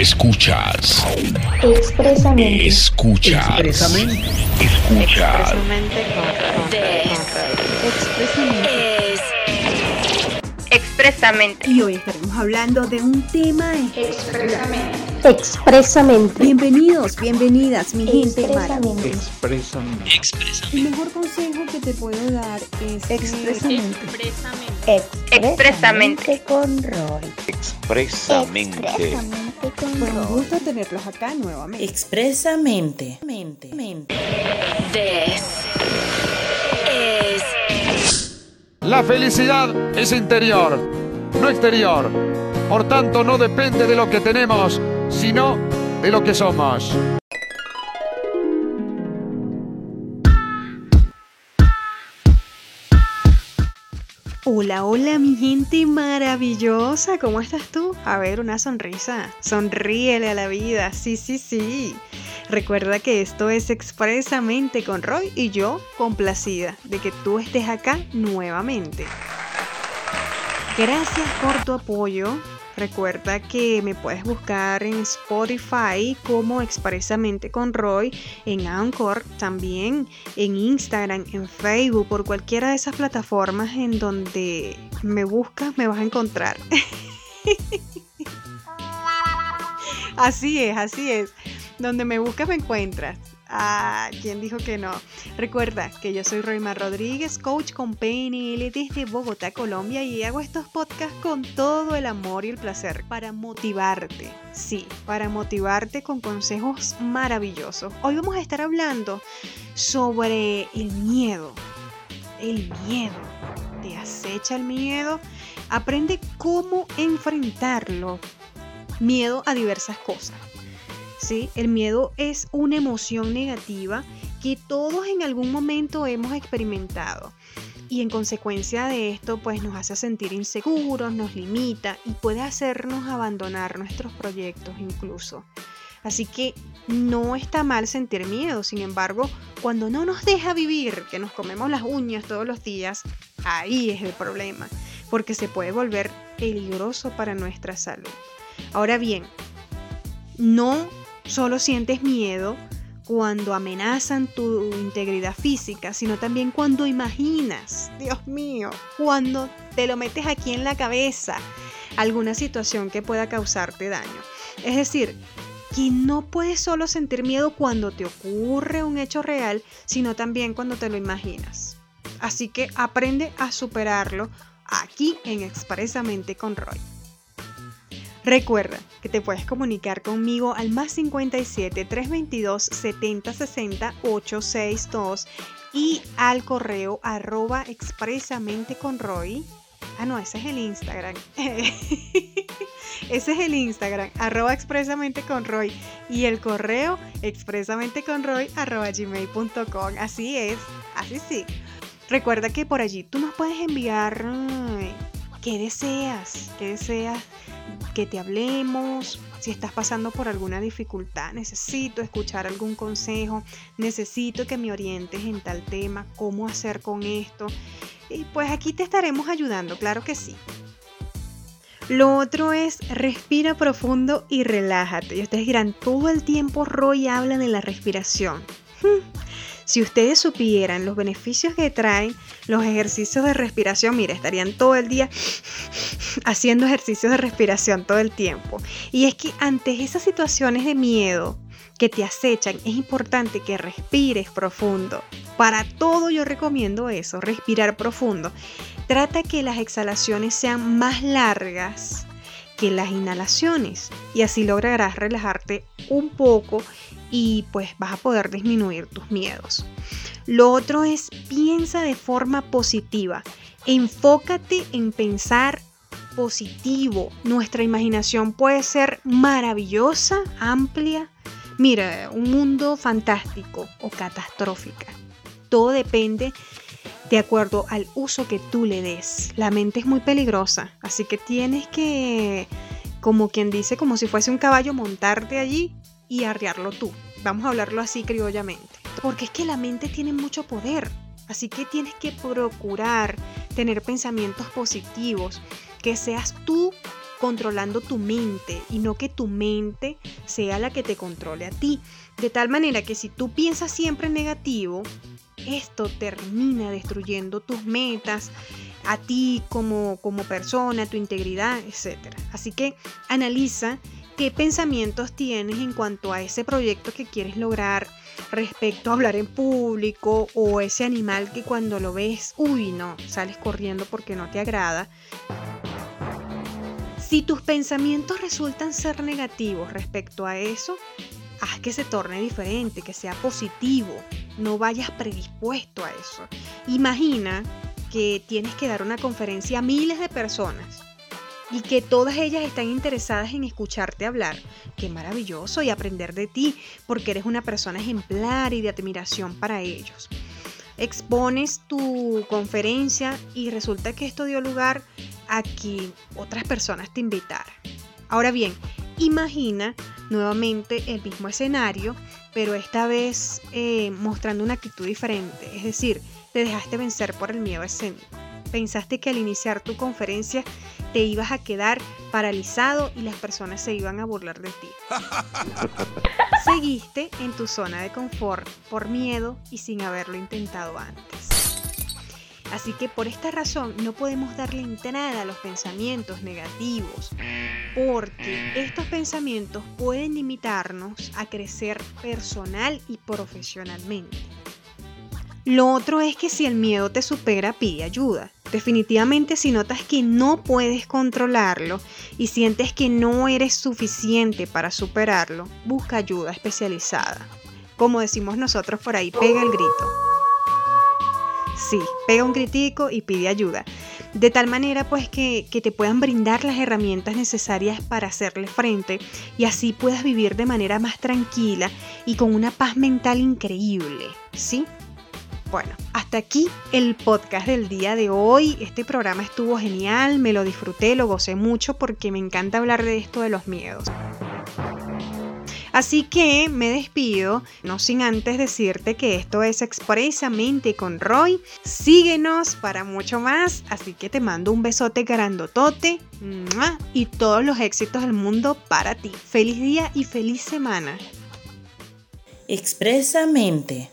Escuchas. Expresamente. Escuchas. Expresamente. Escuchas. Expresamente. Es expresamente. Y hoy estaremos hablando de un tema Expresamente. Bienvenidos, bienvenidas, mi gente maravillosa. Expresamente. Expresamente. El mejor consejo que te puedo dar es que- Expresamente. Expresamente. con Roy. Expresamente. Expresamente Pues un gusto tenerlos acá nuevamente. Expresamente. Mente. Mente. This is La felicidad es interior, no exterior. Por tanto, no depende de lo que tenemos, sino de lo que somos. Hola, hola, mi gente maravillosa. ¿Cómo estás tú? A ver, una sonrisa. Sonríele a la vida. Sí, sí, sí. Recuerda que esto es expresamente con Roy y yo complacida de que tú estés acá nuevamente. Gracias por tu apoyo. Recuerda que me puedes buscar en Spotify como Expresamente con Roy, en Anchor también, en Instagram, en Facebook, por cualquiera de esas plataformas en donde me buscas, me vas a encontrar. así es, así es. Donde me buscas me encuentras. Ah, ¿quién dijo que no? Recuerda que yo soy Roymar Rodríguez, coach con PNL desde Bogotá, Colombia, y hago estos podcasts con todo el amor y el placer para motivarte. Sí, para motivarte con consejos maravillosos. Hoy vamos a estar hablando sobre el miedo. El miedo. ¿Te acecha el miedo? Aprende cómo enfrentarlo. Miedo a diversas cosas. ¿Sí? El miedo es una emoción negativa que todos en algún momento hemos experimentado. Y en consecuencia de esto, pues nos hace sentir inseguros, nos limita y puede hacernos abandonar nuestros proyectos incluso. Así que no está mal sentir miedo, sin embargo, cuando no nos deja vivir, que nos comemos las uñas todos los días, ahí es el problema, porque se puede volver peligroso para nuestra salud. Ahora bien, no solo sientes miedo cuando amenazan tu integridad física, sino también cuando imaginas, Dios mío, cuando te lo metes aquí en la cabeza, alguna situación que pueda causarte daño. Es decir, que no puedes solo sentir miedo cuando te ocurre un hecho real, sino también cuando te lo imaginas. Así que aprende a superarlo aquí en Expresamente con Roy. Recuerda que te puedes comunicar conmigo al más 57 322 70 60 862 y al correo arroba expresamente con Roy. Ah, no, ese es el Instagram. ese es el Instagram, arroba expresamente con Roy. Y el correo expresamente con Roy arroba gmail.com. Así es, así sí. Recuerda que por allí tú nos puedes enviar ay, qué deseas, qué deseas que te hablemos, si estás pasando por alguna dificultad, necesito escuchar algún consejo, necesito que me orientes en tal tema, cómo hacer con esto. Y pues aquí te estaremos ayudando, claro que sí. Lo otro es respira profundo y relájate. Y ustedes dirán, todo el tiempo Roy habla de la respiración. Si ustedes supieran los beneficios que traen los ejercicios de respiración, mira, estarían todo el día haciendo ejercicios de respiración todo el tiempo. Y es que ante esas situaciones de miedo que te acechan, es importante que respires profundo. Para todo yo recomiendo eso, respirar profundo. Trata que las exhalaciones sean más largas que las inhalaciones y así lograrás relajarte un poco y pues vas a poder disminuir tus miedos. Lo otro es piensa de forma positiva. Enfócate en pensar positivo. Nuestra imaginación puede ser maravillosa, amplia. Mira, un mundo fantástico o catastrófica. Todo depende de acuerdo al uso que tú le des. La mente es muy peligrosa, así que tienes que, como quien dice, como si fuese un caballo, montarte allí y arriarlo tú. Vamos a hablarlo así criollamente. Porque es que la mente tiene mucho poder. Así que tienes que procurar tener pensamientos positivos, que seas tú controlando tu mente y no que tu mente sea la que te controle a ti. De tal manera que si tú piensas siempre en negativo, esto termina destruyendo tus metas, a ti como, como persona, tu integridad, etc. Así que analiza qué pensamientos tienes en cuanto a ese proyecto que quieres lograr respecto a hablar en público o ese animal que cuando lo ves, uy, no, sales corriendo porque no te agrada. Si tus pensamientos resultan ser negativos respecto a eso, haz que se torne diferente, que sea positivo, no vayas predispuesto a eso. Imagina que tienes que dar una conferencia a miles de personas y que todas ellas están interesadas en escucharte hablar. Qué maravilloso y aprender de ti, porque eres una persona ejemplar y de admiración para ellos. Expones tu conferencia y resulta que esto dio lugar a que otras personas te invitaran. Ahora bien, imagina nuevamente el mismo escenario, pero esta vez eh, mostrando una actitud diferente, es decir, te dejaste vencer por el miedo escénico. Pensaste que al iniciar tu conferencia te ibas a quedar paralizado y las personas se iban a burlar de ti. Seguiste en tu zona de confort por miedo y sin haberlo intentado antes. Así que por esta razón no podemos darle entrada a los pensamientos negativos, porque estos pensamientos pueden limitarnos a crecer personal y profesionalmente. Lo otro es que si el miedo te supera, pide ayuda. Definitivamente si notas que no puedes controlarlo y sientes que no eres suficiente para superarlo, busca ayuda especializada. Como decimos nosotros por ahí, pega el grito. Sí, pega un critico y pide ayuda. De tal manera pues que, que te puedan brindar las herramientas necesarias para hacerle frente y así puedas vivir de manera más tranquila y con una paz mental increíble. ¿Sí? Bueno, hasta aquí el podcast del día de hoy. Este programa estuvo genial, me lo disfruté, lo gocé mucho porque me encanta hablar de esto de los miedos. Así que me despido, no sin antes decirte que esto es expresamente con Roy. Síguenos para mucho más, así que te mando un besote grandotote y todos los éxitos del mundo para ti. Feliz día y feliz semana. Expresamente.